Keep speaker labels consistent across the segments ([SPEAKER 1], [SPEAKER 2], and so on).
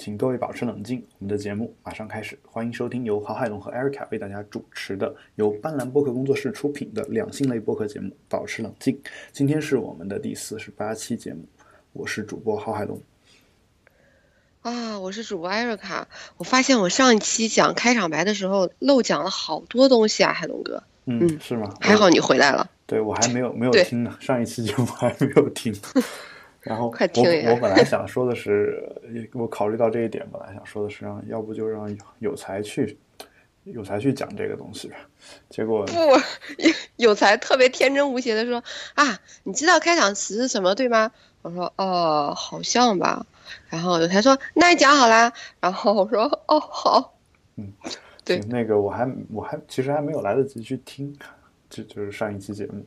[SPEAKER 1] 请各位保持冷静，我们的节目马上开始。欢迎收听由郝海龙和艾瑞卡为大家主持的、由斑斓播客工作室出品的两性类播客节目《保持冷静》。今天是我们的第四十八期节目，我是主播郝海龙。
[SPEAKER 2] 啊，我是主播艾瑞卡。我发现我上一期讲开场白的时候漏讲了好多东西啊，海龙哥。
[SPEAKER 1] 嗯，是吗？
[SPEAKER 2] 还好你回来了。
[SPEAKER 1] 对，我还没有没有听呢，上一期节目还没有听。然后我我本来 想说的是，我考虑到这一点，本来想说的是让要不就让有才去有才去讲这个东西吧。结果
[SPEAKER 2] 不，有才特别天真无邪的说啊，你知道开场词是什么对吗？我说哦，好像吧。然后有才说那你讲好啦。然后我说哦好。
[SPEAKER 1] 嗯，
[SPEAKER 2] 对，
[SPEAKER 1] 那个我还我还其实还没有来得及去听，就就是上一期节目，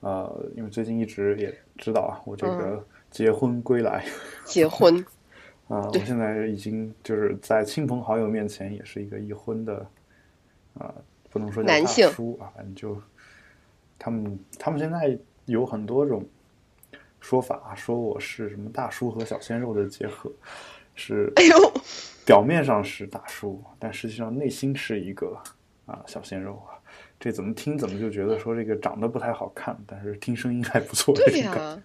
[SPEAKER 1] 呃，因为最近一直也知道啊，我这个。结婚归来，
[SPEAKER 2] 结婚
[SPEAKER 1] 啊！我现在已经就是在亲朋好友面前也是一个已婚的啊，不能说
[SPEAKER 2] 男性叔
[SPEAKER 1] 啊，反正就他们他们现在有很多种说法，说我是什么大叔和小鲜肉的结合，是
[SPEAKER 2] 哎呦，
[SPEAKER 1] 表面上是大叔，但实际上内心是一个啊小鲜肉啊！这怎么听怎么就觉得说这个长得不太好看，但是听声音还不错，
[SPEAKER 2] 对呀。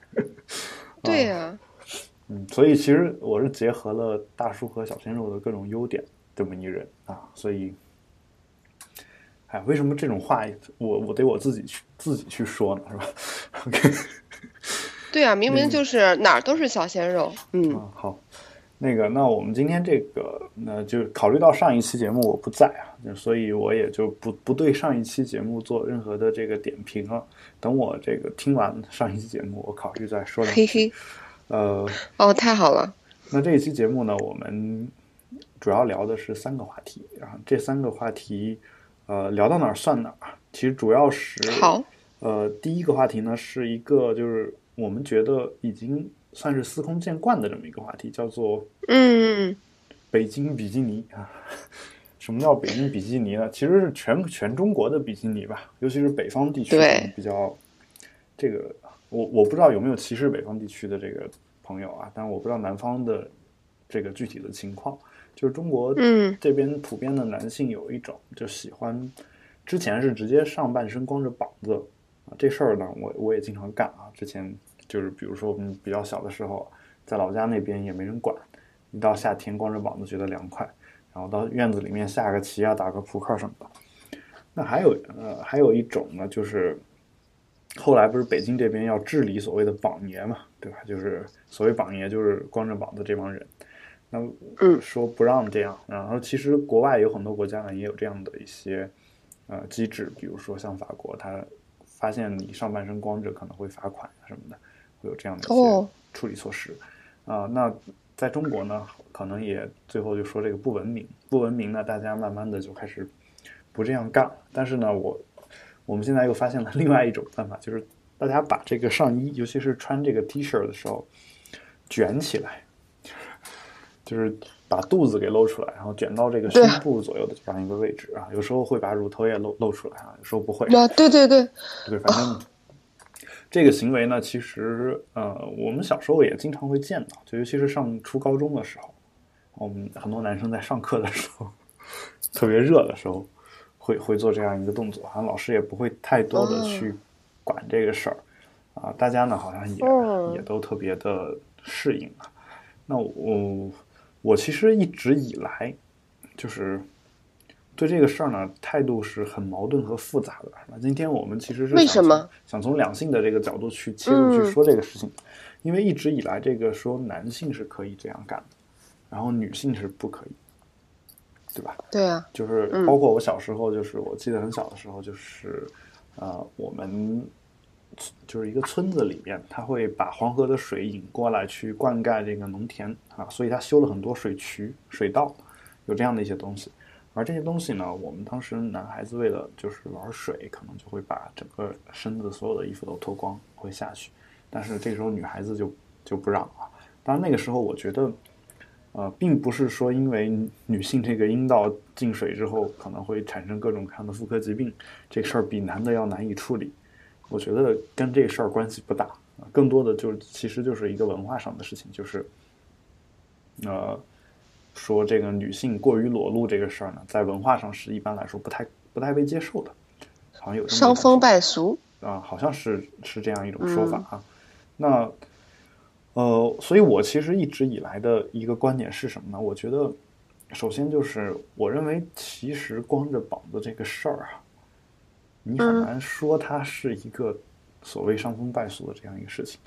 [SPEAKER 2] 对呀，
[SPEAKER 1] 嗯，所以其实我是结合了大叔和小鲜肉的各种优点这么一人啊，所以，哎，为什么这种话我我得我自己去自己去说呢，是吧？OK，
[SPEAKER 2] 对啊，明明就是哪儿都是小鲜肉，
[SPEAKER 1] 嗯，好，那个，那我们今天这个，那就考虑到上一期节目我不在啊，所以我也就不不对上一期节目做任何的这个点评了。等我这个听完上一期节目，我考虑再说两句。呃，
[SPEAKER 2] 哦，太好了。
[SPEAKER 1] 那这一期节目呢，我们主要聊的是三个话题，然后这三个话题，呃，聊到哪儿算哪儿。其实主要是
[SPEAKER 2] 好。
[SPEAKER 1] 呃，第一个话题呢，是一个就是我们觉得已经算是司空见惯的这么一个话题，叫做
[SPEAKER 2] 嗯，
[SPEAKER 1] 北京比基尼啊。什么叫北京比基尼呢？其实是全全中国的比基尼吧，尤其是北方地区比较。这个我我不知道有没有歧视北方地区的这个朋友啊，但是我不知道南方的这个具体的情况。就是中国这边普遍的男性有一种就喜欢，之前是直接上半身光着膀子啊，这事儿呢我我也经常干啊。之前就是比如说我们比较小的时候，在老家那边也没人管，一到夏天光着膀子觉得凉快。然后到院子里面下个棋啊，打个扑克什么的。那还有呃，还有一种呢，就是后来不是北京这边要治理所谓的榜爷嘛，对吧？就是所谓榜爷，就是光着膀子这帮人。那说不让这样。然后其实国外有很多国家呢，也有这样的一些呃机制，比如说像法国，他发现你上半身光着可能会罚款什么的，会有这样的一些处理措施啊。那。在中国呢，可能也最后就说这个不文明，不文明呢，大家慢慢的就开始不这样干。但是呢，我我们现在又发现了另外一种办法，就是大家把这个上衣，尤其是穿这个 T 恤的时候卷起来，就是把肚子给露出来，然后卷到这个胸部左右的这样一个位置啊。有时候会把乳头也露露出来啊，有时候不会。
[SPEAKER 2] 啊，对对对，
[SPEAKER 1] 对，反正。这个行为呢，其实呃，我们小时候也经常会见到，就尤其是上初高中的时候，我们很多男生在上课的时候，特别热的时候，会会做这样一个动作，好像老师也不会太多的去管这个事儿，啊，大家呢好像也也都特别的适应啊。那我我其实一直以来就是。对这个事儿呢，态度是很矛盾和复杂的。那今天我们其实是
[SPEAKER 2] 为什么
[SPEAKER 1] 想从两性的这个角度去切入去说这个事情？因为一直以来，这个说男性是可以这样干的，然后女性是不可以，对吧？
[SPEAKER 2] 对啊，
[SPEAKER 1] 就是包括我小时候，就是我记得很小的时候，就是呃，我们就是一个村子里面，他会把黄河的水引过来去灌溉这个农田啊，所以他修了很多水渠、水道，有这样的一些东西。而这些东西呢，我们当时男孩子为了就是玩水，可能就会把整个身子所有的衣服都脱光，会下去。但是这时候女孩子就就不让啊。当然那个时候我觉得，呃，并不是说因为女性这个阴道进水之后可能会产生各种各样的妇科疾病，这事儿比男的要难以处理。我觉得跟这事儿关系不大，更多的就是其实就是一个文化上的事情，就是，呃。说这个女性过于裸露这个事儿呢，在文化上是一般来说不太不太被接受的，好像有
[SPEAKER 2] 伤风败俗
[SPEAKER 1] 啊，好像是是这样一种说法啊。那呃，所以我其实一直以来的一个观点是什么呢？我觉得，首先就是我认为，其实光着膀子这个事儿啊，你很难说它是一个所谓伤风败俗的这样一个事情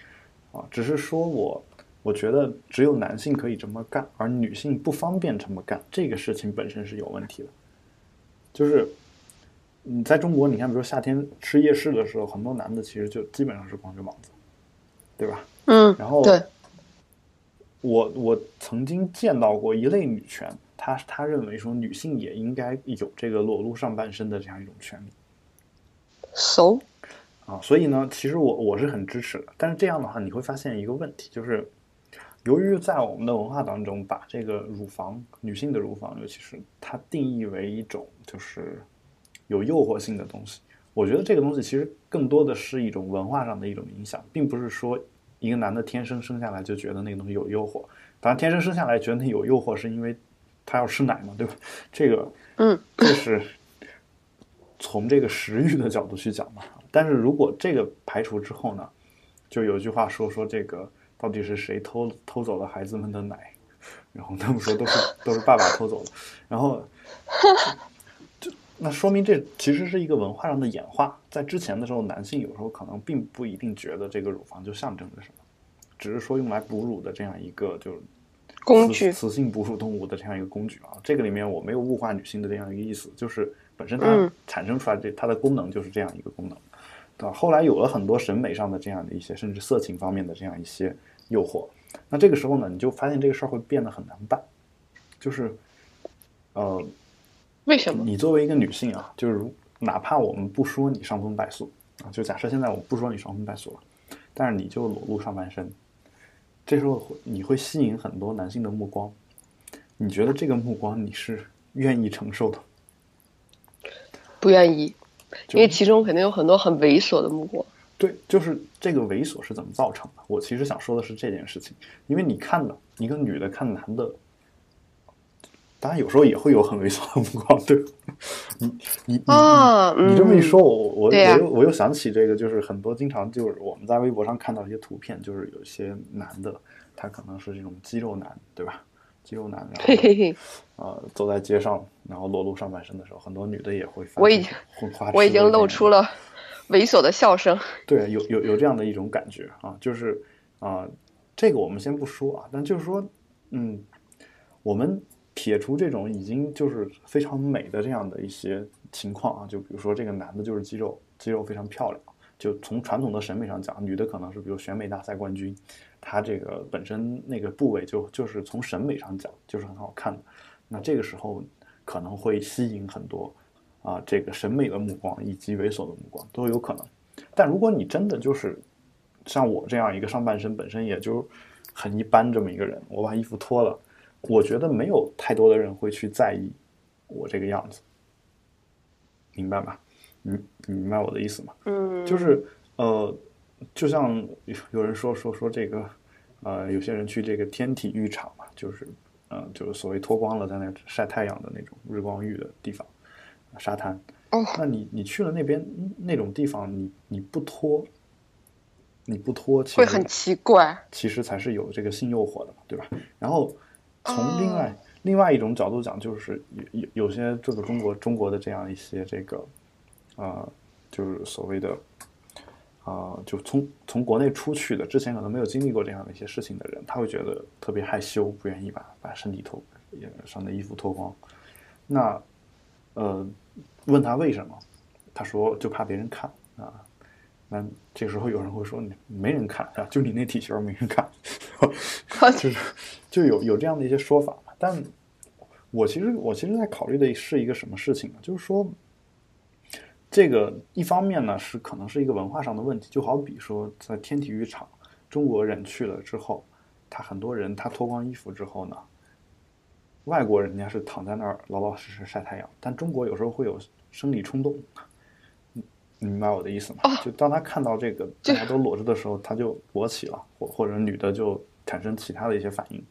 [SPEAKER 1] 啊，只是说我。我觉得只有男性可以这么干，而女性不方便这么干，这个事情本身是有问题的。就是你在中国，你看，比如说夏天吃夜市的时候，很多男的其实就基本上是光着膀子，对吧？
[SPEAKER 2] 嗯。
[SPEAKER 1] 然后，
[SPEAKER 2] 对。
[SPEAKER 1] 我我曾经见到过一类女权，她她认为说女性也应该有这个裸露上半身的这样一种权利。
[SPEAKER 2] So。
[SPEAKER 1] 啊，所以呢，其实我我是很支持的，但是这样的话，你会发现一个问题，就是。由于在我们的文化当中，把这个乳房，女性的乳房，尤其是它定义为一种就是有诱惑性的东西。我觉得这个东西其实更多的是一种文化上的一种影响，并不是说一个男的天生生下来就觉得那个东西有诱惑。当然，天生生下来觉得那有诱惑，是因为他要吃奶嘛，对吧？这个，
[SPEAKER 2] 嗯，
[SPEAKER 1] 这是从这个食欲的角度去讲嘛。但是如果这个排除之后呢，就有句话说说这个。到底是谁偷偷走了孩子们的奶？然后他们说都是 都是爸爸偷走的。然后，就那说明这其实是一个文化上的演化。在之前的时候，男性有时候可能并不一定觉得这个乳房就象征着什么，只是说用来哺乳的这样一个就是
[SPEAKER 2] 工具，
[SPEAKER 1] 雌性哺乳动物的这样一个工具啊。这个里面我没有物化女性的这样一个意思，就是本身它产生出来这它的功能就是这样一个功能。对吧？后来有了很多审美上的这样的一些，甚至色情方面的这样一些诱惑，那这个时候呢，你就发现这个事儿会变得很难办，就是，呃，
[SPEAKER 2] 为什么？
[SPEAKER 1] 你作为一个女性啊，就是哪怕我们不说你伤风败俗啊，就假设现在我不说你伤风败俗了，但是你就裸露上半身，这时候你会吸引很多男性的目光，你觉得这个目光你是愿意承受的？
[SPEAKER 2] 不愿意。因为其中肯定有很多很猥琐的目光。
[SPEAKER 1] 对，就是这个猥琐是怎么造成的？我其实想说的是这件事情。因为你看的一个女的看男的，当然有时候也会有很猥琐的目光。对，你你你你这么一说，我我我又我又想起这个，就是很多经常就是我们在微博上看到一些图片，就是有些男的他可能是这种肌肉男，对吧？肌肉男，然后呃，走在街上，然后裸露上半身的时候，很多女的也会。
[SPEAKER 2] 我已经，我已经露出了猥琐的笑声。
[SPEAKER 1] 对，有有有这样的一种感觉啊，就是啊，这个我们先不说啊，但就是说，嗯，我们撇除这种已经就是非常美的这样的一些情况啊，就比如说这个男的就是肌肉肌肉非常漂亮，就从传统的审美上讲，女的可能是比如选美大赛冠军。它这个本身那个部位就就是从审美上讲就是很好看的，那这个时候可能会吸引很多啊这个审美的目光以及猥琐的目光都有可能。但如果你真的就是像我这样一个上半身本身也就很一般这么一个人，我把衣服脱了，我觉得没有太多的人会去在意我这个样子，明白吗？你你明白我的意思吗？
[SPEAKER 2] 嗯，
[SPEAKER 1] 就是呃。就像有有人说说说这个，呃，有些人去这个天体浴场嘛，就是，嗯，就是所谓脱光了在那晒太阳的那种日光浴的地方，沙滩。
[SPEAKER 2] 哦，
[SPEAKER 1] 那你你去了那边那种地方，你你不脱，你不脱，
[SPEAKER 2] 会很奇怪。
[SPEAKER 1] 其实才是有这个性诱惑的嘛，对吧？然后从另外另外一种角度讲，就是有有有些这个中国中国的这样一些这个，啊，就是所谓的。啊，就从从国内出去的，之前可能没有经历过这样的一些事情的人，他会觉得特别害羞，不愿意把把身体脱，上的衣服脱光。那，呃，问他为什么，他说就怕别人看啊。那这时候有人会说，你没人看啊，就你那体型没人看，就是就有有这样的一些说法。但我其实我其实在考虑的是一个什么事情呢？就是说。这个一方面呢是可能是一个文化上的问题，就好比说在天体育场，中国人去了之后，他很多人他脱光衣服之后呢，外国人家是躺在那儿老老实实晒太阳，但中国有时候会有生理冲动，你明白我的意思吗？就当他看到这个大家都裸着的时候，他就勃起了，或或者女的就产生其他的一些反应，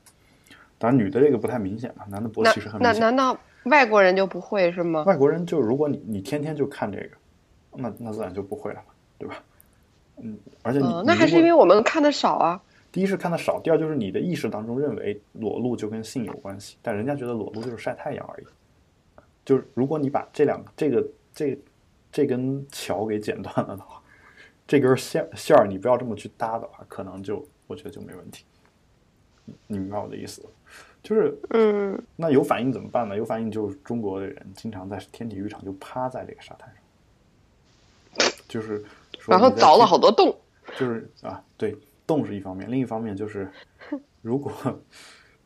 [SPEAKER 1] 当然女的这个不太明显嘛，男的勃起是很明显。
[SPEAKER 2] 那难道外国人就不会是吗？
[SPEAKER 1] 外国人就如果你你天天就看这个，那那自然就不会了嘛，对吧？嗯，而且你
[SPEAKER 2] 那还是因为我们看的少啊。
[SPEAKER 1] 第一是看的少，第二就是你的意识当中认为裸露就跟性有关系，但人家觉得裸露就是晒太阳而已。就是如果你把这两这个这这根桥给剪断了的话，这根线线儿你不要这么去搭的话，可能就我觉得就没问题。你明白我的意思？就是
[SPEAKER 2] 嗯，
[SPEAKER 1] 那有反应怎么办呢？有反应就是中国的人经常在天体育场就趴在这个沙滩上，就是
[SPEAKER 2] 然后凿了好多洞。
[SPEAKER 1] 就是啊，对。洞是一方面，另一方面就是，如果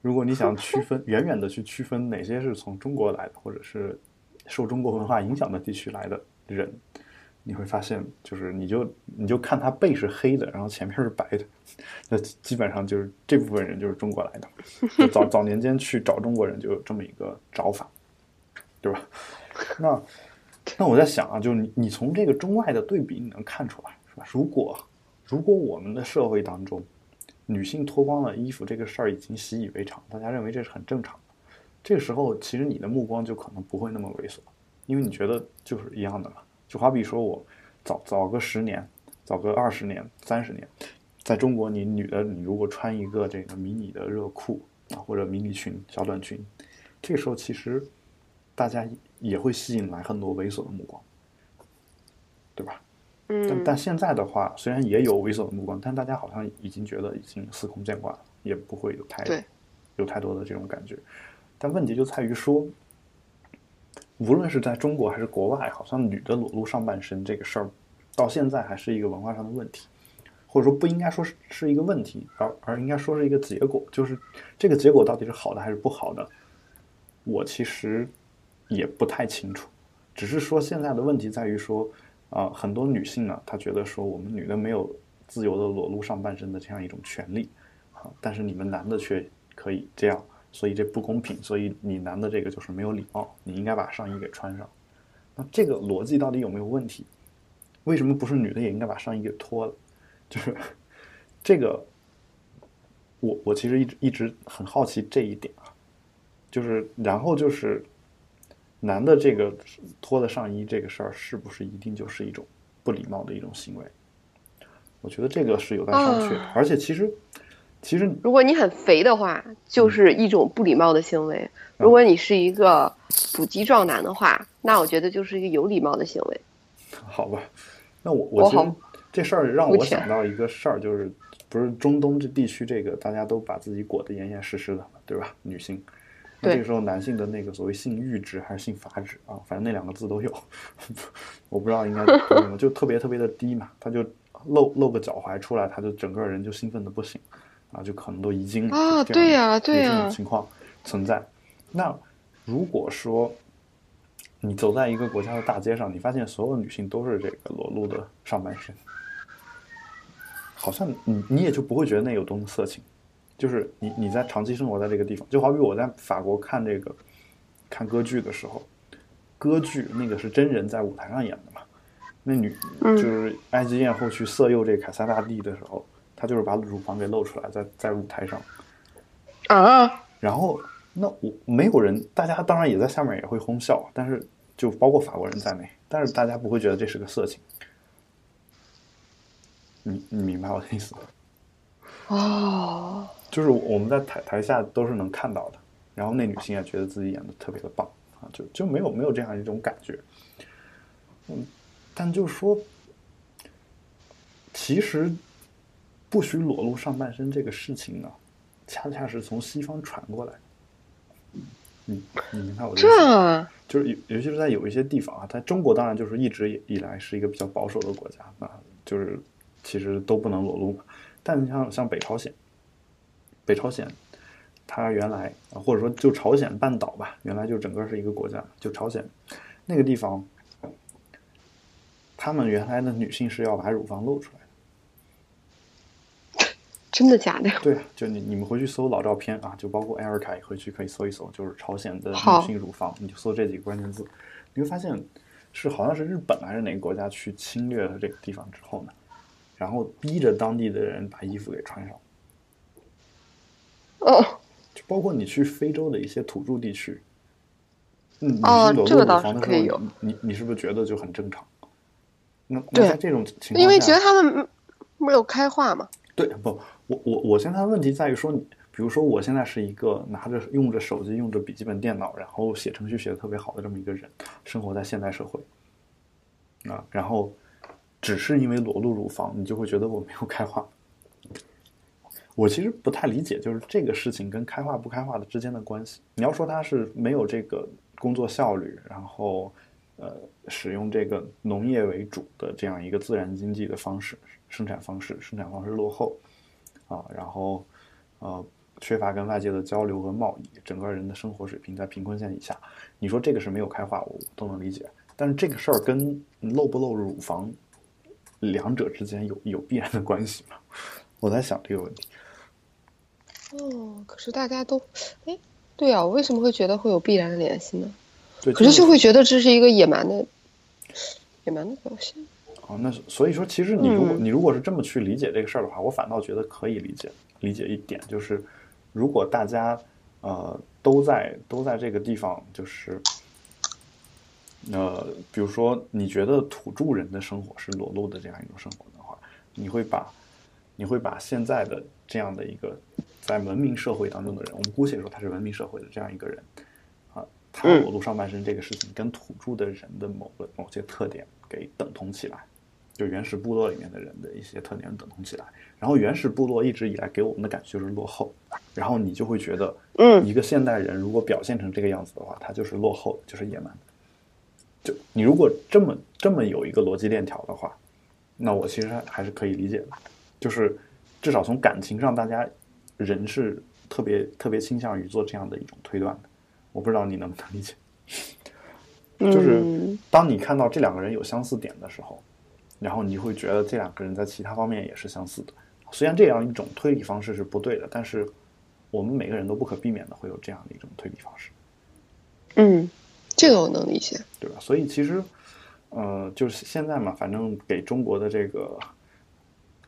[SPEAKER 1] 如果你想区分远远的去区分哪些是从中国来的，或者是受中国文化影响的地区来的人，你会发现，就是你就你就看他背是黑的，然后前面是白的，那基本上就是这部分人就是中国来的。早早年间去找中国人就有这么一个找法，对吧？那 那我在想啊，就是你你从这个中外的对比，你能看出来是吧？如果如果我们的社会当中，女性脱光了衣服这个事儿已经习以为常，大家认为这是很正常的，这个时候其实你的目光就可能不会那么猥琐，因为你觉得就是一样的嘛。就好比说我早早个十年，早个二十年、三十年，在中国，你女的你如果穿一个这个迷你的热裤啊，或者迷你裙、小短裙，这个时候其实大家也会吸引来很多猥琐的目光，对吧？但但现在的话，虽然也有猥琐的目光，但大家好像已经觉得已经司空见惯了，也不会有太有太多的这种感觉。但问题就在于说，无论是在中国还是国外，好像女的裸露上半身这个事儿，到现在还是一个文化上的问题，或者说不应该说是是一个问题，而而应该说是一个结果。就是这个结果到底是好的还是不好的，我其实也不太清楚。只是说现在的问题在于说。啊，很多女性呢，她觉得说我们女的没有自由的裸露上半身的这样一种权利，啊，但是你们男的却可以这样，所以这不公平，所以你男的这个就是没有礼貌，你应该把上衣给穿上。那这个逻辑到底有没有问题？为什么不是女的也应该把上衣给脱了？就是 这个，我我其实一直一直很好奇这一点啊，就是然后就是。男的这个脱了上衣这个事儿，是不是一定就是一种不礼貌的一种行为？我觉得这个是有待商榷。而且其实，其实
[SPEAKER 2] 如果你很肥的话，就是一种不礼貌的行为；如果你是一个腹肌壮男的话，那我觉得就是一个有礼貌的行为。
[SPEAKER 1] 好吧，那我我觉得这事儿让我想到一个事儿，就是不是中东这地区这个大家都把自己裹得严严实实的，对吧？女性。那这个时候，男性的那个所谓性欲值还是性阀值啊，反正那两个字都有，我不知道应该怎么，就特别特别的低嘛。他就露露个脚踝出来，他就整个人就兴奋的不行，啊，就可能都遗精
[SPEAKER 2] 啊。对呀，对
[SPEAKER 1] 呀，这种情况存在。那如果说你走在一个国家的大街上，你发现所有女性都是这个裸露的上半身，好像你你也就不会觉得那有多么色情。就是你你在长期生活在这个地方，就好比我在法国看这个看歌剧的时候，歌剧那个是真人在舞台上演的嘛？那女就是埃及艳后去色诱这凯撒大帝的时候，她就是把乳房给露出来，在在舞台上
[SPEAKER 2] 啊。
[SPEAKER 1] 然后那我没有人，大家当然也在下面也会哄笑，但是就包括法国人在内，但是大家不会觉得这是个色情。你你明白我的意思？
[SPEAKER 2] 哦。
[SPEAKER 1] 就是我们在台台下都是能看到的，然后那女性也觉得自己演的特别的棒啊，就就没有没有这样一种感觉。嗯，但就是说，其实不许裸露上半身这个事情呢，恰恰是从西方传过来嗯。你你明白我的意思？就是尤尤其是在有一些地方啊，在中国当然就是一直以来是一个比较保守的国家啊，就是其实都不能裸露嘛。但像像北朝鲜。北朝鲜，它原来啊，或者说就朝鲜半岛吧，原来就整个是一个国家。就朝鲜那个地方，他们原来的女性是要把乳房露出来
[SPEAKER 2] 的。真的假的？
[SPEAKER 1] 对，就你你们回去搜老照片啊，就包括艾尔凯回去可以搜一搜，就是朝鲜的女性乳房，你就搜这几个关键字，你会发现是好像是日本还是哪个国家去侵略了这个地方之后呢，然后逼着当地的人把衣服给穿上。
[SPEAKER 2] 哦，
[SPEAKER 1] 就包括你去非洲的一些土著地区，嗯，
[SPEAKER 2] 哦，这个倒
[SPEAKER 1] 是
[SPEAKER 2] 可以有。
[SPEAKER 1] 你你是不是觉得就很正常？那那在这种情况下，
[SPEAKER 2] 因为觉得他们没有开化嘛。
[SPEAKER 1] 对，不，我我我现在的问题在于说，你比如说我现在是一个拿着用着手机、用着笔记本电脑，然后写程序写的特别好的这么一个人，生活在现代社会啊，然后只是因为裸露乳房，你就会觉得我没有开化。我其实不太理解，就是这个事情跟开化不开化的之间的关系。你要说它是没有这个工作效率，然后呃使用这个农业为主的这样一个自然经济的方式生产方式，生产方式落后啊，然后呃缺乏跟外界的交流和贸易，整个人的生活水平在贫困线以下。你说这个是没有开化，我都能理解。但是这个事儿跟露不露乳房两者之间有有必然的关系吗？我在想这个问题。
[SPEAKER 2] 哦，可是大家都，哎，对啊，我为什么会觉得会有必然的联系呢？
[SPEAKER 1] 对，
[SPEAKER 2] 可是就会觉得这是一个野蛮的、野蛮的表现。
[SPEAKER 1] 哦，那所以说，其实你如果你如果是这么去理解这个事儿的话，我反倒觉得可以理解理解一点，就是如果大家呃都在都在这个地方，就是呃，比如说你觉得土著人的生活是裸露的这样一种生活的话，你会把你会把现在的这样的一个。在文明社会当中的人，我们姑且说他是文明社会的这样一个人，啊，他裸露上半身这个事情跟土著的人的某个某些特点给等同起来，就原始部落里面的人的一些特点等同起来，然后原始部落一直以来给我们的感觉就是落后，然后你就会觉得，
[SPEAKER 2] 嗯，
[SPEAKER 1] 一个现代人如果表现成这个样子的话，他就是落后，就是野蛮。就你如果这么这么有一个逻辑链条的话，那我其实还是可以理解的，就是至少从感情上大家。人是特别特别倾向于做这样的一种推断的，我不知道你能不能理解。就是当你看到这两个人有相似点的时候，然后你会觉得这两个人在其他方面也是相似的。虽然这样一种推理方式是不对的，但是我们每个人都不可避免的会有这样的一种推理方式。
[SPEAKER 2] 嗯，这个我能理解，
[SPEAKER 1] 对吧？所以其实，呃，就是现在嘛，反正给中国的这个。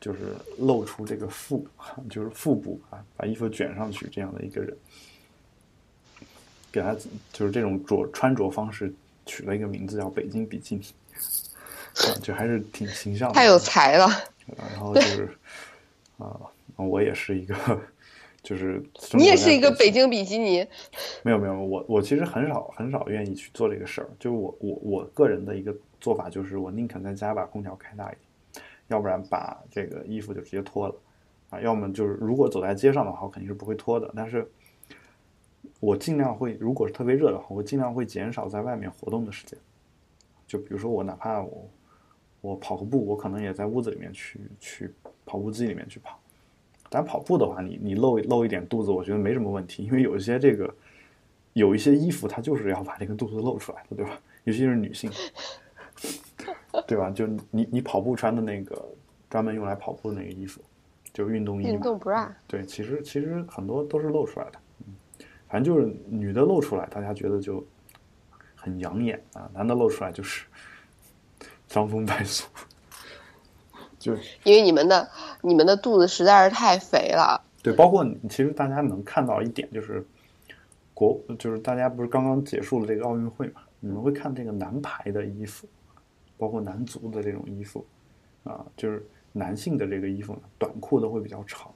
[SPEAKER 1] 就是露出这个腹，就是腹部啊，把衣服卷上去这样的一个人，给他就是这种着穿着方式取了一个名字叫“北京比基尼”，就还是挺形象的。
[SPEAKER 2] 太有才了。
[SPEAKER 1] 然后就是啊，我也是一个，就是
[SPEAKER 2] 你也是一个北京比基尼。
[SPEAKER 1] 没有没有，我我其实很少很少愿意去做这个事儿。就我我我个人的一个做法就是，我宁肯在家把空调开大一点。要不然把这个衣服就直接脱了，啊，要么就是如果走在街上的话，我肯定是不会脱的。但是，我尽量会，如果是特别热的话，我尽量会减少在外面活动的时间。就比如说我哪怕我我跑个步，我可能也在屋子里面去去跑步机里面去跑。但跑步的话，你你露露一点肚子，我觉得没什么问题，因为有一些这个有一些衣服它就是要把这个肚子露出来的，对吧？尤其是女性。对吧？就你你跑步穿的那个专门用来跑步的那个衣服，就运动衣。
[SPEAKER 2] 运动 bra。
[SPEAKER 1] 对，其实其实很多都是露出来的，嗯，反正就是女的露出来，大家觉得就很养眼啊；男的露出来就是伤风败俗。就
[SPEAKER 2] 因为你们的你们的肚子实在是太肥了。
[SPEAKER 1] 对，包括其实大家能看到一点就是国，就是大家不是刚刚结束了这个奥运会嘛？你们会看这个男排的衣服。包括男足的这种衣服，啊，就是男性的这个衣服呢，短裤都会比较长，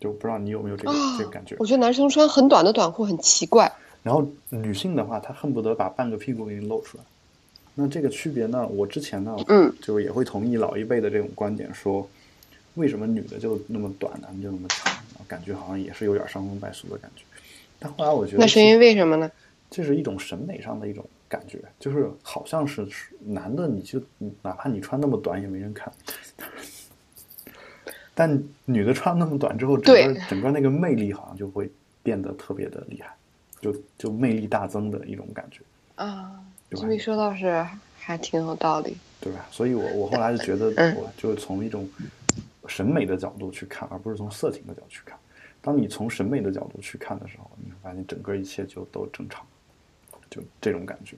[SPEAKER 1] 就不知道你有没有这个这个感觉？
[SPEAKER 2] 我觉得男生穿很短的短裤很奇怪。
[SPEAKER 1] 然后女性的话，她恨不得把半个屁股给你露出来。那这个区别呢？我之前呢，
[SPEAKER 2] 嗯，
[SPEAKER 1] 就也会同意老一辈的这种观点，说为什么女的就那么短，男的就那么长？感觉好像也是有点伤风败俗的感觉。但后来我觉得，
[SPEAKER 2] 那是因为为什么呢？
[SPEAKER 1] 这是一种审美上的一种。感觉就是好像是男的，你就哪怕你穿那么短也没人看，但女的穿那么短之后，整个整个那个魅力好像就会变得特别的厉害，就就魅力大增的一种感觉
[SPEAKER 2] 啊。这么一说倒是还挺有道理，
[SPEAKER 1] 对吧？所以我我后来就觉得，我就从一种审美的角度去看，而不是从色情的角度去看。当你从审美的角度去看的时候，你会发现整个一切就都正常。就这种感觉。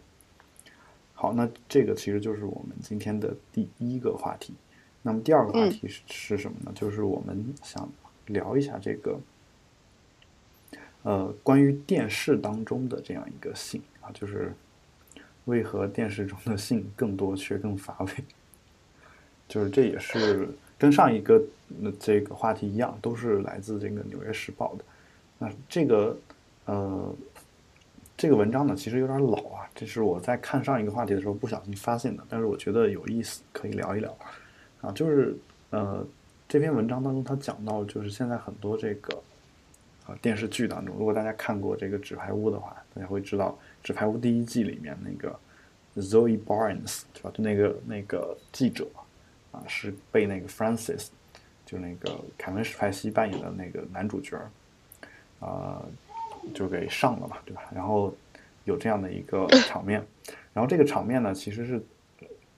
[SPEAKER 1] 好，那这个其实就是我们今天的第一个话题。那么第二个话题是是什么呢？就是我们想聊一下这个，呃，关于电视当中的这样一个性啊，就是为何电视中的性更多却更乏味？就是这也是跟上一个这个话题一样，都是来自这个《纽约时报》的。那这个呃，这个文章呢，其实有点老啊，这是我在看上一个话题的时候不小心发现的，但是我觉得有意思，可以聊一聊啊，就是呃。这篇文章当中，他讲到就是现在很多这个啊电视剧当中，如果大家看过这个《纸牌屋》的话，大家会知道《纸牌屋》第一季里面那个 Zoe Barnes 对吧？就那个那个记者啊，是被那个 Francis 就那个凯文史派西扮演的那个男主角啊，就给上了嘛，对吧？然后有这样的一个场面，然后这个场面呢，其实是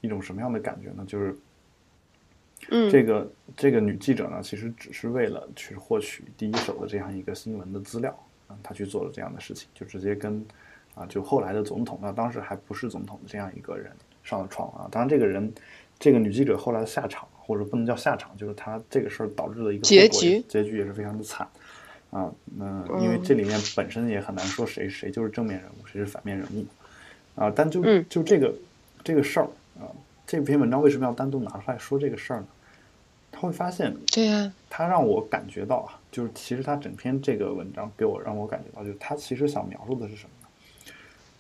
[SPEAKER 1] 一种什么样的感觉呢？就是。
[SPEAKER 2] 嗯，
[SPEAKER 1] 这个这个女记者呢，其实只是为了去获取第一手的这样一个新闻的资料啊，她去做了这样的事情，就直接跟啊，就后来的总统，那当时还不是总统的这样一个人上了床啊。当然，这个人，这个女记者后来的下场，或者不能叫下场，就是她这个事儿导致的一个
[SPEAKER 2] 结局，
[SPEAKER 1] 结局也是非常的惨啊。那因为这里面本身也很难说谁谁就是正面人物，谁是反面人物啊。但就就这个这个事儿啊。这篇文章为什么要单独拿出来说这个事儿呢？他会发现，
[SPEAKER 2] 对呀，
[SPEAKER 1] 他让我感觉到啊，就是其实他整篇这个文章给我让我感觉到，就是他其实想描述的是什么呢？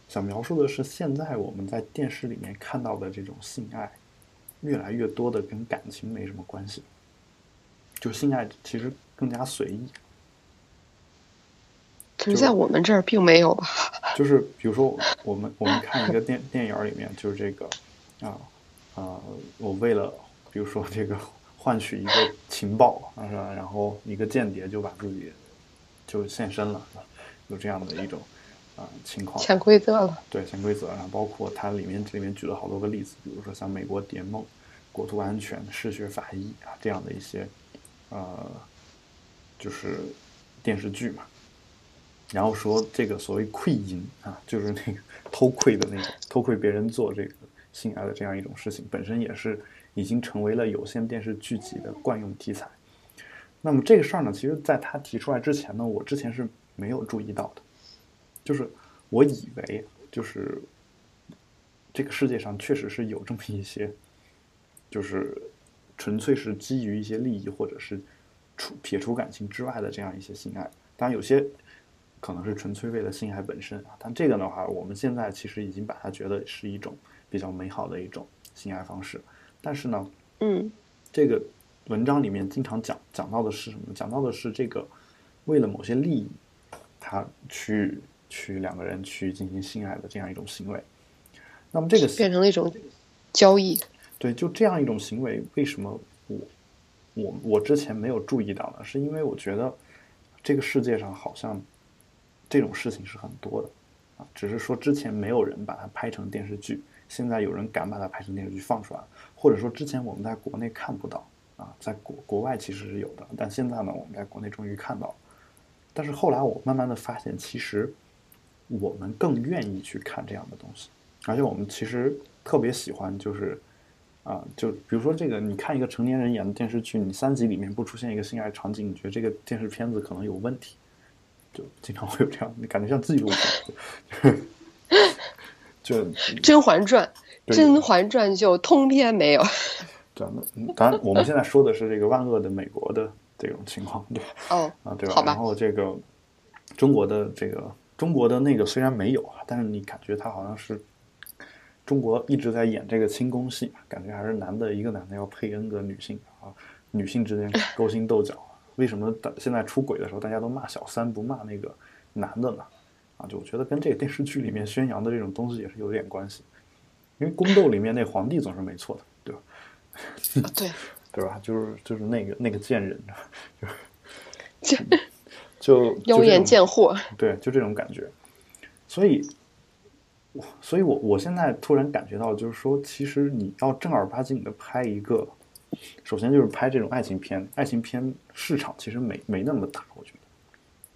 [SPEAKER 1] 想描述的是现在我们在电视里面看到的这种性爱，越来越多的跟感情没什么关系，就性爱其实更加随意。
[SPEAKER 2] 可是在我们这儿并没有吧？
[SPEAKER 1] 就是比如说，我们我们看一个电电影里面，就是这个啊。啊，我为了比如说这个换取一个情报啊，是吧？然后一个间谍就把自己就现身了，有这样的一种啊情况。
[SPEAKER 2] 潜规则了。
[SPEAKER 1] 对，潜规则。然后包括它里面这里面举了好多个例子，比如说像美国谍梦、国土安全、嗜血法医啊这样的一些呃，就是电视剧嘛。然后说这个所谓窥淫啊，就是那个偷窥的那种，偷窥别人做这个。性爱的这样一种事情，本身也是已经成为了有线电视剧集的惯用题材。那么这个事儿呢，其实在他提出来之前呢，我之前是没有注意到的。就是我以为，就是这个世界上确实是有这么一些，就是纯粹是基于一些利益，或者是除撇除感情之外的这样一些性爱。当然，有些可能是纯粹为了性爱本身啊。但这个的话，我们现在其实已经把它觉得是一种。比较美好的一种性爱方式，但是呢，
[SPEAKER 2] 嗯，
[SPEAKER 1] 这个文章里面经常讲讲到的是什么？讲到的是这个为了某些利益，他去去两个人去进行性爱的这样一种行为。那么这个
[SPEAKER 2] 变成了一种交易。
[SPEAKER 1] 对，就这样一种行为，为什么我我我之前没有注意到呢？是因为我觉得这个世界上好像这种事情是很多的啊，只是说之前没有人把它拍成电视剧。现在有人敢把它拍成电视剧放出来，或者说之前我们在国内看不到啊，在国国外其实是有的，但现在呢，我们在国内终于看到了。但是后来我慢慢的发现，其实我们更愿意去看这样的东西，而且我们其实特别喜欢，就是啊，就比如说这个，你看一个成年人演的电视剧，你三集里面不出现一个性爱场景，你觉得这个电视片子可能有问题，就经常会有这样，你感觉像记录片。就《
[SPEAKER 2] 甄嬛传》，《甄嬛传》就通篇没有。
[SPEAKER 1] 对，当然我们现在说的是这个万恶的美国的这种情况，对
[SPEAKER 2] 哦
[SPEAKER 1] 啊，对
[SPEAKER 2] 吧？
[SPEAKER 1] 然后这个中国的这个中国的那个虽然没有啊，但是你感觉他好像是中国一直在演这个清宫戏，感觉还是男的一个男的要配 N 个女性啊，女性之间勾心斗角。为什么现在出轨的时候大家都骂小三不骂那个男的呢？啊，就我觉得跟这个电视剧里面宣扬的这种东西也是有点关系，因为宫斗里面那皇帝总是没错的，对吧？
[SPEAKER 2] 对，
[SPEAKER 1] 对吧？就是就是那个那个贱人，就 就
[SPEAKER 2] 妖艳贱货，
[SPEAKER 1] 对，就这种感觉。所以，所以我我现在突然感觉到，就是说，其实你要正儿八经的拍一个，首先就是拍这种爱情片，爱情片市场其实没没那么大，我觉得。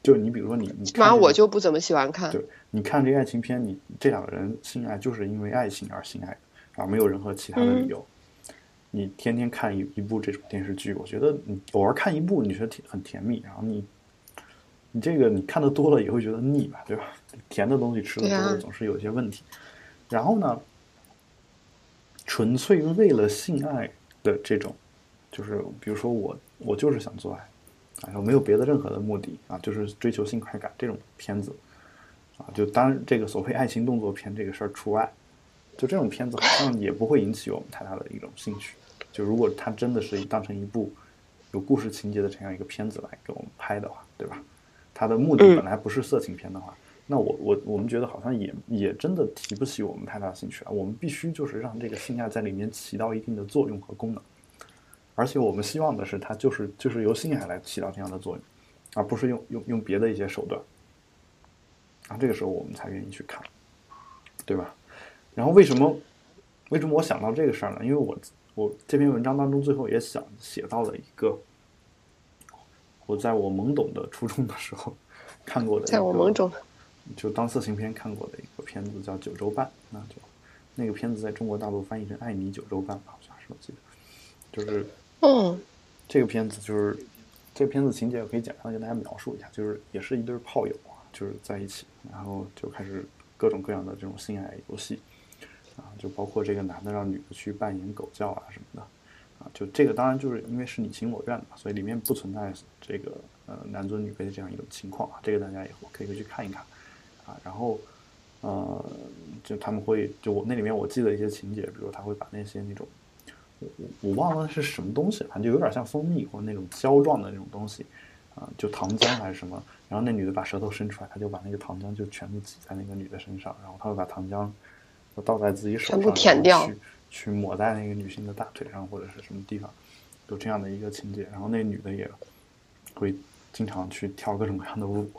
[SPEAKER 1] 就你比如说你你，
[SPEAKER 2] 反正我就不怎么喜欢看。
[SPEAKER 1] 对，你看这个爱情片，你这两个人性爱就是因为爱情而性爱，而没有任何其他的理由。你天天看一一部这种电视剧，我觉得你偶尔看一部，你觉得甜很甜蜜，然后你你这个你看的多了也会觉得腻吧，对吧？甜的东西吃的多了总是有一些问题。然后呢，纯粹为了性爱的这种，就是比如说我我就是想做爱。然后没有别的任何的目的啊，就是追求性快感这种片子，啊，就当然这个所谓爱情动作片这个事儿除外，就这种片子好像也不会引起我们太大的一种兴趣。就如果它真的是当成一部有故事情节的这样一个片子来给我们拍的话，对吧？它的目的本来不是色情片的话，那我我我们觉得好像也也真的提不起我们太大兴趣啊。我们必须就是让这个性爱在里面起到一定的作用和功能。而且我们希望的是，它就是就是由性爱来起到这样的作用，而不是用用用别的一些手段。啊，这个时候我们才愿意去看，对吧？然后为什么为什么我想到这个事儿呢？因为我我这篇文章当中最后也想写到了一个，我在我懵懂的初中的时候 看过的，
[SPEAKER 2] 在我懵懂，
[SPEAKER 1] 就当色情片看过的一个片子叫《九州半》，那就那个片子在中国大陆翻译成《爱你九州半》吧，好像是我记得，就是。
[SPEAKER 2] 嗯，
[SPEAKER 1] 这个片子就是这个片子情节，我可以简单的跟大家描述一下，就是也是一对炮友啊，就是在一起，然后就开始各种各样的这种性爱游戏啊，就包括这个男的让女的去扮演狗叫啊什么的啊，就这个当然就是因为是你情我愿的，所以里面不存在这个呃男尊女卑的这样一种情况啊，这个大家以后可以回去看一看啊，然后呃就他们会就我那里面我记得一些情节，比如他会把那些那种。我我忘了是什么东西，反正就有点像蜂蜜或者那种胶状的那种东西，啊，就糖浆还是什么。然后那女的把舌头伸出来，他就把那个糖浆就全部挤在那个女的身上，然后他会把糖浆倒在自己手上，去去抹在那个女性的大腿上或者是什么地方，有这样的一个情节。然后那女的也会经常去跳各种各样的舞，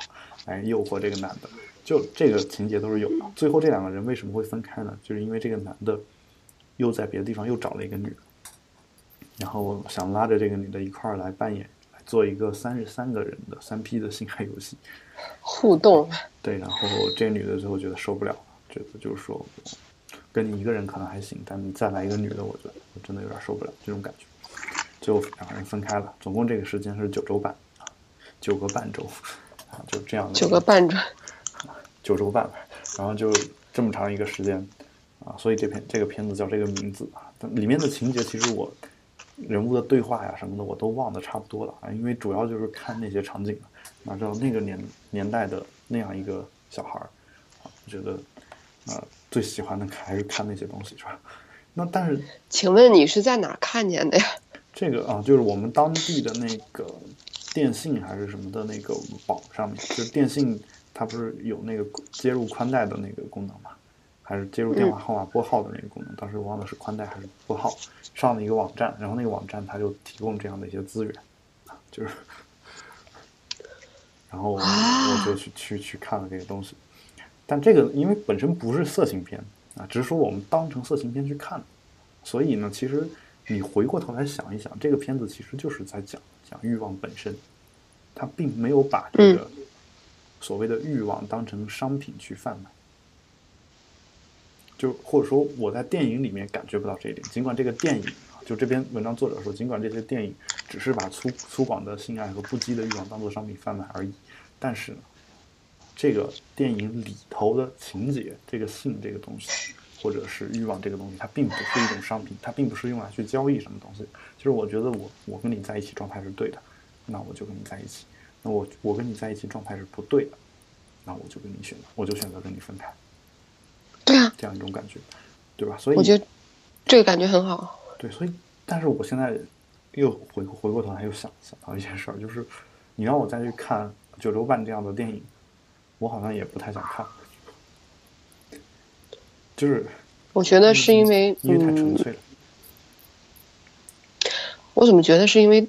[SPEAKER 1] 来诱惑这个男的。就这个情节都是有的。最后这两个人为什么会分开呢？就是因为这个男的又在别的地方又找了一个女的。然后我想拉着这个女的一块儿来扮演，来做一个三十三个人的三 P 的性爱游戏，
[SPEAKER 2] 互动。
[SPEAKER 1] 对，然后这个女的最后觉得受不了，觉得就是说，跟你一个人可能还行，但你再来一个女的，我觉得我真的有点受不了这种感觉。就两个人分开了，总共这个时间是九周半啊，九个半周 啊，就这样的。
[SPEAKER 2] 九个半周，
[SPEAKER 1] 九周半，然后就这么长一个时间啊，所以这片这个片子叫这个名字啊，里面的情节其实我。人物的对话呀什么的我都忘得差不多了啊，因为主要就是看那些场景哪知道那个年年代的那样一个小孩儿啊，我觉得啊最喜欢的还是看那些东西是吧？那但是，
[SPEAKER 2] 请问你是在哪看见的呀？
[SPEAKER 1] 这个啊，就是我们当地的那个电信还是什么的那个网上面，就是电信它不是有那个接入宽带的那个功能嘛？还是接入电话号码拨号的那个功能，当时我忘了是宽带还是拨号。上了一个网站，然后那个网站它就提供这样的一些资源，啊，就是，然后我就去去去看了这个东西。但这个因为本身不是色情片啊，只是说我们当成色情片去看，所以呢，其实你回过头来想一想，这个片子其实就是在讲讲欲望本身，它并没有把这个所谓的欲望当成商品去贩卖。就或者说我在电影里面感觉不到这一点，尽管这个电影，就这篇文章作者说，尽管这些电影只是把粗粗犷的性爱和不羁的欲望当做商品贩卖而已，但是呢，这个电影里头的情节，这个性这个东西，或者是欲望这个东西，它并不是一种商品，它并不是用来去交易什么东西。就是我觉得我我跟你在一起状态是对的，那我就跟你在一起；那我我跟你在一起状态是不对的，那我就跟你选，我就选择跟你分开。
[SPEAKER 2] 对啊，
[SPEAKER 1] 这样一种感觉，对吧？所以
[SPEAKER 2] 我觉得这个感觉很好。
[SPEAKER 1] 对，所以但是我现在又回回过头来又想想到一件事儿，就是你让我再去看《九州半》这样的电影，我好像也不太想看。就是
[SPEAKER 2] 我觉得是因为
[SPEAKER 1] 因为太纯粹了。
[SPEAKER 2] 我怎么觉得是因为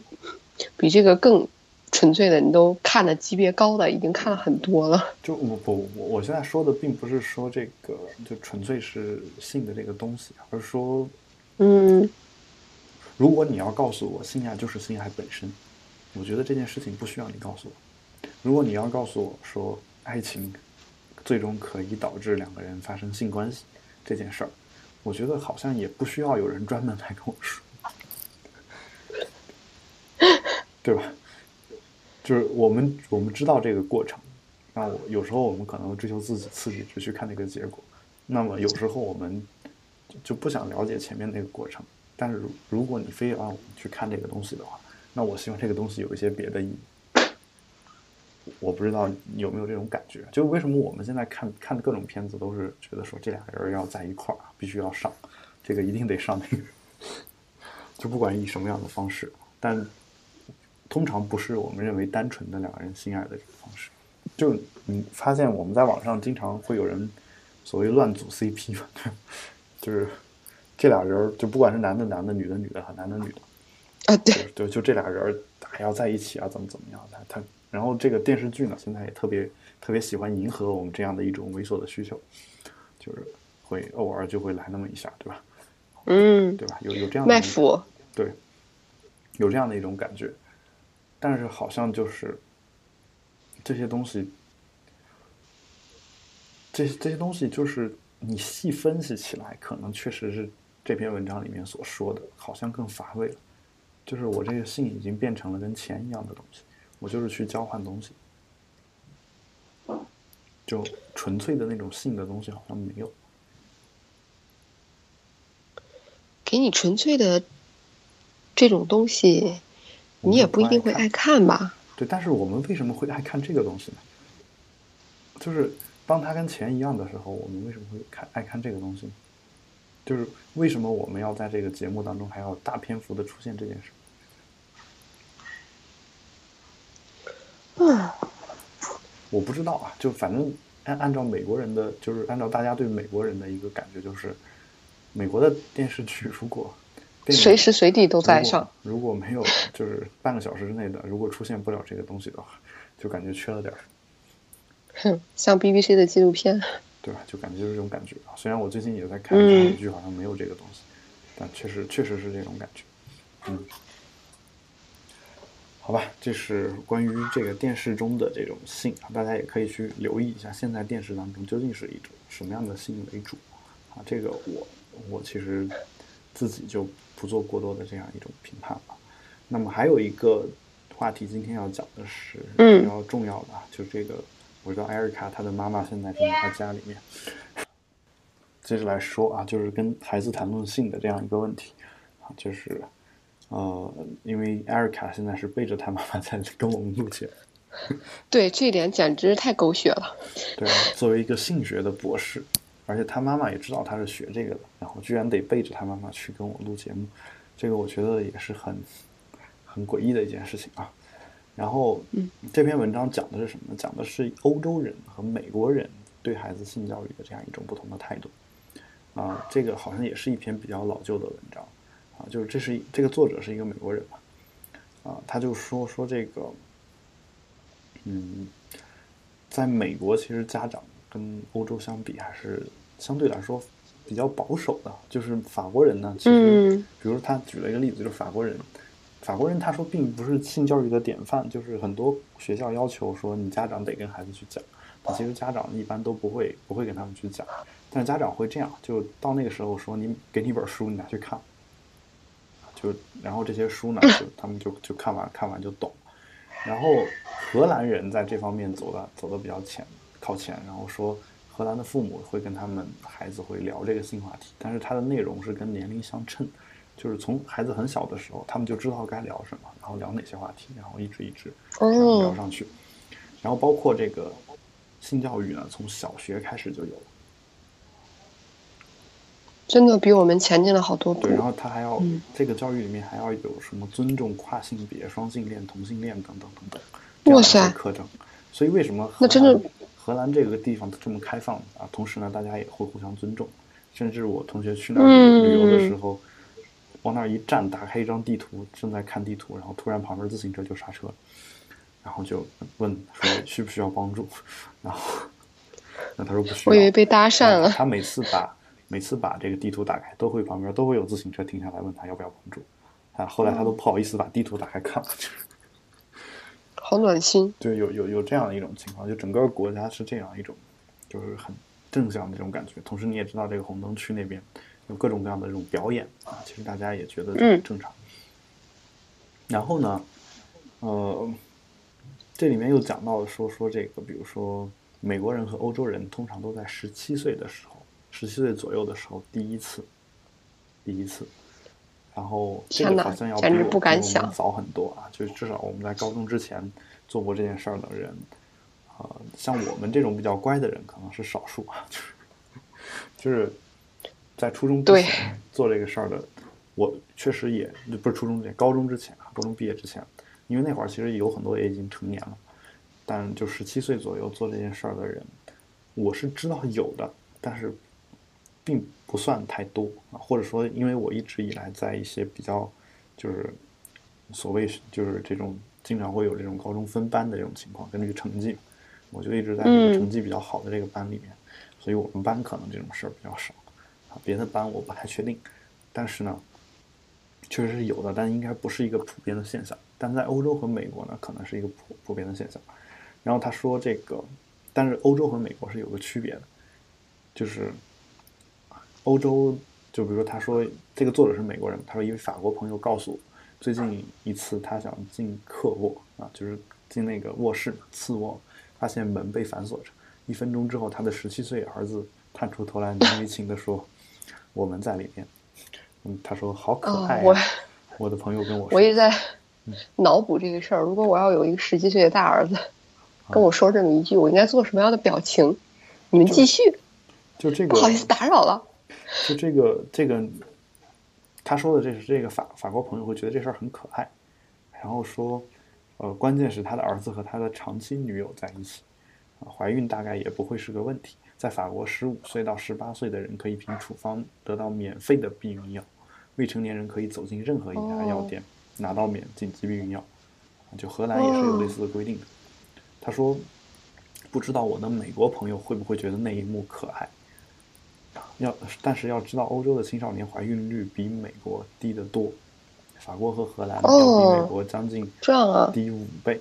[SPEAKER 2] 比这个更？纯粹的，你都看的级别高的，已经看了很多了。
[SPEAKER 1] 就我不我我现在说的并不是说这个就纯粹是性的这个东西，而是说，
[SPEAKER 2] 嗯，
[SPEAKER 1] 如果你要告诉我性爱就是性爱本身，我觉得这件事情不需要你告诉我。如果你要告诉我说爱情最终可以导致两个人发生性关系这件事儿，我觉得好像也不需要有人专门来跟我说。对吧？就是我们我们知道这个过程，那我有时候我们可能追求自己刺激，只去看那个结果。那么有时候我们就不想了解前面那个过程。但是如如果你非要让我们去看这个东西的话，那我希望这个东西有一些别的意义。我不知道有没有这种感觉？就为什么我们现在看看各种片子都是觉得说这俩人要在一块儿，必须要上，这个一定得上那个，就不管以什么样的方式，但通常不是我们认为单纯的两个人心爱的这个方式。就你发现我们在网上经常会有人所谓乱组 CP 嘛，就是这俩人就不管是男的男的、女的女的和男的女的
[SPEAKER 2] 啊，对，
[SPEAKER 1] 就就这俩人还要在一起啊，怎么怎么样？他他。然后这个电视剧呢，现在也特别特别喜欢迎合我们这样的一种猥琐的需求，就是会偶尔就会来那么一下，对吧？
[SPEAKER 2] 嗯，
[SPEAKER 1] 对吧？有有这样
[SPEAKER 2] 卖腐，
[SPEAKER 1] 对，有这样的一种感觉，但是好像就是这些东西，这这些东西就是你细分析起来，可能确实是这篇文章里面所说的，好像更乏味了。就是我这个性已经变成了跟钱一样的东西。我就是去交换东西，就纯粹的那种性的东西好像没有。
[SPEAKER 2] 给你纯粹的这种东西，你也不一定会爱看吧？
[SPEAKER 1] 对，但是我们为什么会爱看这个东西呢？就是当它跟钱一样的时候，我们为什么会看爱看这个东西呢？就是为什么我们要在这个节目当中还要大篇幅的出现这件事？
[SPEAKER 2] 嗯，
[SPEAKER 1] 我不知道啊，就反正按按照美国人的，就是按照大家对美国人的一个感觉，就是美国的电视剧如果
[SPEAKER 2] 随时随地都在上，
[SPEAKER 1] 如果没有就是半个小时之内的，如果出现不了这个东西的话，就感觉缺了点儿。
[SPEAKER 2] 哼，像 BBC 的纪录片，
[SPEAKER 1] 对吧？就感觉就是这种感觉啊。虽然我最近也在看美剧，好像没有这个东西，但确实确实是这种感觉，嗯。好吧，这是关于这个电视中的这种性啊，大家也可以去留意一下，现在电视当中究竟是一种什么样的性为主啊？这个我我其实自己就不做过多的这样一种评判吧。那么还有一个话题，今天要讲的是比较重要的，就这个，我知道艾瑞卡她的妈妈现在正在她家里面。接着来说啊，就是跟孩子谈论性的这样一个问题啊，就是。呃，因为艾瑞卡现在是背着他妈妈在跟我们录节目，
[SPEAKER 2] 对，这一点简直太狗血了。
[SPEAKER 1] 对，作为一个性学的博士，而且他妈妈也知道他是学这个的，然后居然得背着他妈妈去跟我录节目，这个我觉得也是很很诡异的一件事情啊。然后，这篇文章讲的是什么呢？讲的是欧洲人和美国人对孩子性教育的这样一种不同的态度。啊，这个好像也是一篇比较老旧的文章。啊，就是这是这个作者是一个美国人嘛，啊，他就说说这个，嗯，在美国其实家长跟欧洲相比还是相对来说比较保守的。就是法国人呢，其实，比如他举了一个例子，就是法国人，法国人他说并不是性教育的典范，就是很多学校要求说你家长得跟孩子去讲，但其实家长一般都不会不会跟他们去讲，但是家长会这样，就到那个时候说你给你一本书，你拿去看。就然后这些书呢，就他们就就看完看完就懂。然后荷兰人在这方面走的走的比较前靠前，然后说荷兰的父母会跟他们孩子会聊这个性话题，但是它的内容是跟年龄相称，就是从孩子很小的时候，他们就知道该聊什么，然后聊哪些话题，然后一直一直聊上去。然后包括这个性教育呢，从小学开始就有了。
[SPEAKER 2] 真的比我们前进了好多步。
[SPEAKER 1] 对，然后他还要这个教育里面还要有什么尊重跨性别、双性恋、同性恋等等等等，
[SPEAKER 2] 哇塞，
[SPEAKER 1] 课程。所以为什么
[SPEAKER 2] 那真的
[SPEAKER 1] 荷兰这个地方这么开放啊？同时呢，大家也会互相尊重。甚至我同学去那儿旅游的时候，往那儿一站，打开一张地图，正在看地图，然后突然旁边自行车就刹车了，然后就问说需不需要帮助，然后那他说不需要。
[SPEAKER 2] 我以为被搭讪了。
[SPEAKER 1] 他每次把。每次把这个地图打开，都会旁边都会有自行车停下来问他要不要帮助。啊，后来他都不好意思把地图打开看了。
[SPEAKER 2] 好暖心。
[SPEAKER 1] 对，有有有这样的一种情况，就整个国家是这样一种，就是很正向的这种感觉。同时你也知道，这个红灯区那边有各种各样的这种表演啊，其实大家也觉得正常。然后呢，呃，这里面又讲到了说说这个，比如说美国人和欧洲人通常都在十七岁的时候，十七岁左右的时候第一次，第一次，然后这个好像要比我
[SPEAKER 2] 不敢想
[SPEAKER 1] 早很多啊，就是至少我们在高中之前做过这件事儿的人，呃，像我们这种比较乖的人可能是少数啊，就是就是在初中之前做这个事儿的。我确实也不是初中之前，高中之前啊，高中毕业之前，因为那会儿其实有很多也已经成年了，但就十七岁左右做这件事儿的人，我是知道有的，但是并不算太多啊，或者说因为我一直以来在一些比较就是所谓就是这种经常会有这种高中分班的这种情况，根据成绩，我就一直在这个成绩比较好的这个班里面，所以我们班可能这种事儿比较少啊，别的班我不太确定，但是呢。确实是有的，但应该不是一个普遍的现象。但在欧洲和美国呢，可能是一个普普遍的现象。然后他说这个，但是欧洲和美国是有个区别的，就是欧洲，就比如说他说这个作者是美国人，他说一位法国朋友告诉我，最近一次他想进客卧啊，就是进那个卧室次卧，发现门被反锁着。一分钟之后，他的十七岁儿子探出头来，难为情 地说：“我们在里面。”嗯，他说好可爱。
[SPEAKER 2] 我
[SPEAKER 1] 我的朋友跟我说，
[SPEAKER 2] 我一直在脑补这个事儿。如果我要有一个十七岁的大儿子跟我说这么一句，我应该做什么样的表情？你们继续。
[SPEAKER 1] 就这个，
[SPEAKER 2] 不好意思打扰了。
[SPEAKER 1] 就这个这个，他说的这是这个法法国朋友会觉得这事儿很可爱，然后说，呃，关键是他的儿子和他的长期女友在一起，怀孕大概也不会是个问题。在法国，十五岁到十八岁的人可以凭处方得到免费的避孕药。未成年人可以走进任何一家药店拿到免紧急避孕药，就荷兰也是有类似的规定的。他说：“不知道我的美国朋友会不会觉得那一幕可爱？要但是要知道，欧洲的青少年怀孕率比美国低得多，法国和荷兰要比美国将近低五倍。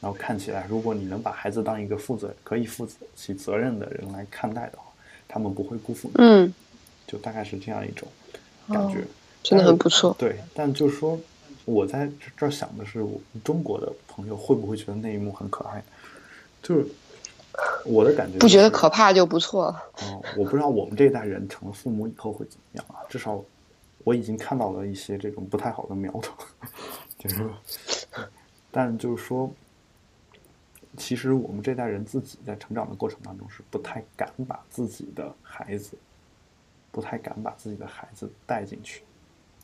[SPEAKER 1] 然后看起来，如果你能把孩子当一个负责可以负起责任的人来看待的话，他们不会辜负你。
[SPEAKER 2] 嗯，
[SPEAKER 1] 就大概是这样一种感觉。”
[SPEAKER 2] 真的很不错，
[SPEAKER 1] 对，但就是说，我在这儿想的是，我中国的朋友会不会觉得那一幕很可爱？就是我的感觉，
[SPEAKER 2] 不觉得可怕就不错了。
[SPEAKER 1] 哦，我不知道我们这一代人成了父母以后会怎么样啊？至少我已经看到了一些这种不太好的苗头，就是，但就是说，其实我们这代人自己在成长的过程当中是不太敢把自己的孩子，不太敢把自己的孩子带进去。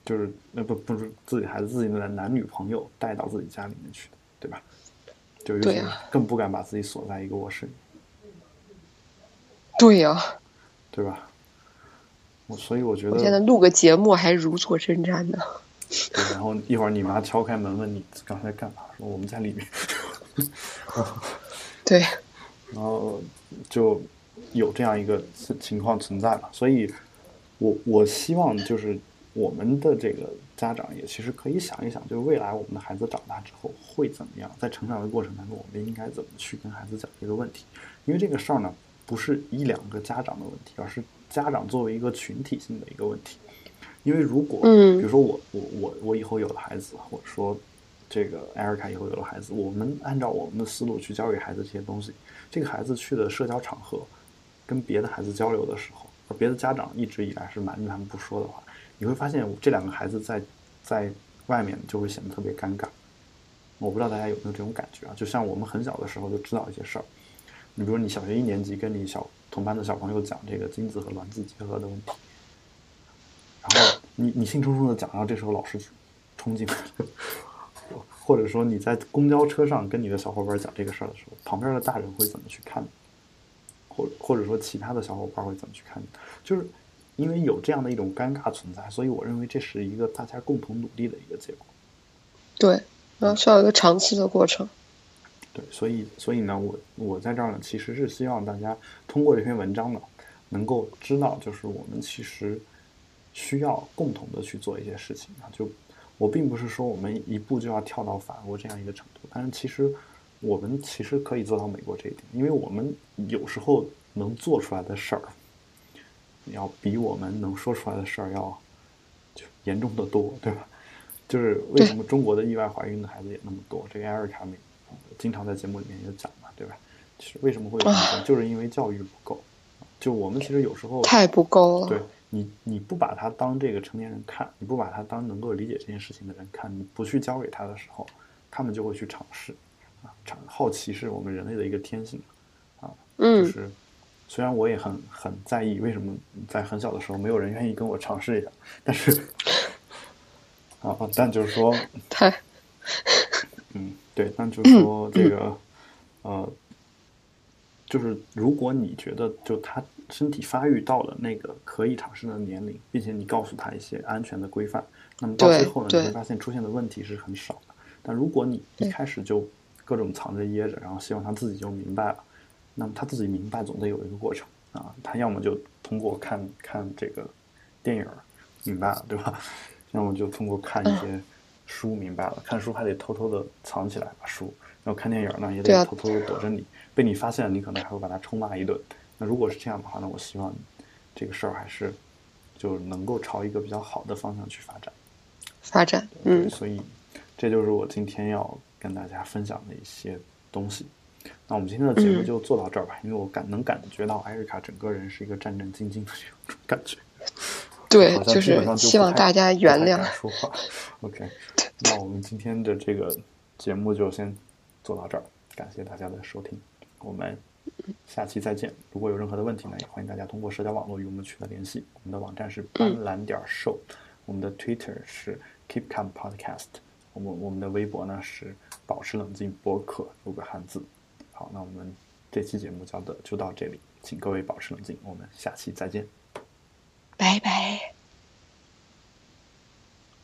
[SPEAKER 1] 就是那不不是自己孩子自己的男女朋友带到自己家里面去的，对吧？就有些更不敢把自己锁在一个卧室里。
[SPEAKER 2] 对呀，
[SPEAKER 1] 对吧？我所以我觉得，
[SPEAKER 2] 现在录个节目还如坐针毡呢。
[SPEAKER 1] 对，然后一会儿你妈敲开门问你刚才干嘛，说我们在里面。
[SPEAKER 2] 对，
[SPEAKER 1] 然后就有这样一个情况存在了，所以我我希望就是。我们的这个家长也其实可以想一想，就是未来我们的孩子长大之后会怎么样，在成长的过程当中，我们应该怎么去跟孩子讲这个问题？因为这个事儿呢，不是一两个家长的问题，而是家长作为一个群体性的一个问题。因为如果，
[SPEAKER 2] 嗯，
[SPEAKER 1] 比如说我我我我以后有了孩子，或者说这个艾瑞卡以后有了孩子，我们按照我们的思路去教育孩子这些东西，这个孩子去的社交场合，跟别的孩子交流的时候，而别的家长一直以来是瞒着他们不说的话。你会发现，这两个孩子在在外面就会显得特别尴尬。我不知道大家有没有这种感觉啊？就像我们很小的时候就知道一些事儿，你比如你小学一年级跟你小同班的小朋友讲这个精子和卵子结合的问题，然后你你兴冲冲的讲，然后这时候老师冲进来，或者说你在公交车上跟你的小伙伴讲这个事儿的时候，旁边的大人会怎么去看你？或或者说其他的小伙伴会怎么去看你？就是。因为有这样的一种尴尬存在，所以我认为这是一个大家共同努力的一个结果。
[SPEAKER 2] 对，然后需要一个长期的过程。
[SPEAKER 1] 对，所以，所以呢，我我在这儿呢，其实是希望大家通过这篇文章呢，能够知道，就是我们其实需要共同的去做一些事情啊。就我并不是说我们一步就要跳到法国这样一个程度，但是其实我们其实可以做到美国这一点，因为我们有时候能做出来的事儿。要比我们能说出来的事儿要就严重的多，对吧？就是为什么中国的意外怀孕的孩子也那么多？这个艾瑞卡美经常在节目里面也讲嘛，对吧？其实为什么会有这么就是因为教育不够。就我们其实有时候
[SPEAKER 2] 太不够了。
[SPEAKER 1] 对你，你不把他当这个成年人看，你不把他当能够理解这件事情的人看，你不去教给他的时候，他们就会去尝试。啊，尝好奇是我们人类的一个天性。啊，
[SPEAKER 2] 嗯，
[SPEAKER 1] 就是虽然我也很很在意为什么在很小的时候没有人愿意跟我尝试一下，但是 啊，但就是说，
[SPEAKER 2] 太，
[SPEAKER 1] 嗯，对，但就是说 这个，呃。就是如果你觉得就他身体发育到了那个可以尝试的年龄，并且你告诉他一些安全的规范，那么到最后呢，你会发现出现的问题是很少的。但如果你一开始就各种藏着掖着，然后希望他自己就明白了，那么他自己明白总得有一个过程啊。他要么就通过看看这个电影明白了，对吧？要么就通过看一些书明白了。看书还得偷偷的藏起来把书，然后看电影呢也得偷偷的躲着你。被你发现了，你可能还会把他臭骂一顿。那如果是这样的话，那我希望这个事儿还是就能够朝一个比较好的方向去发展。
[SPEAKER 2] 发展，嗯。
[SPEAKER 1] 所以这就是我今天要跟大家分享的一些东西。那我们今天的节目就做到这儿吧，因为我感能感觉到艾瑞卡整个人是一个战战兢兢的 这种感觉。
[SPEAKER 2] 对，就是希望大家原谅。
[SPEAKER 1] 说话。OK，那我们今天的这个节目就先做到这儿，感谢大家的收听。我们下期再见。如果有任何的问题呢，也欢迎大家通过社交网络与我们取得联系。我们的网站是斑斓点 show，我们的 Twitter 是 Keep Calm Podcast，我们我们的微博呢是保持冷静播客，六个汉字。好那我们这期节目讲的就到这里请各位保持冷静我们下期再见。拜拜。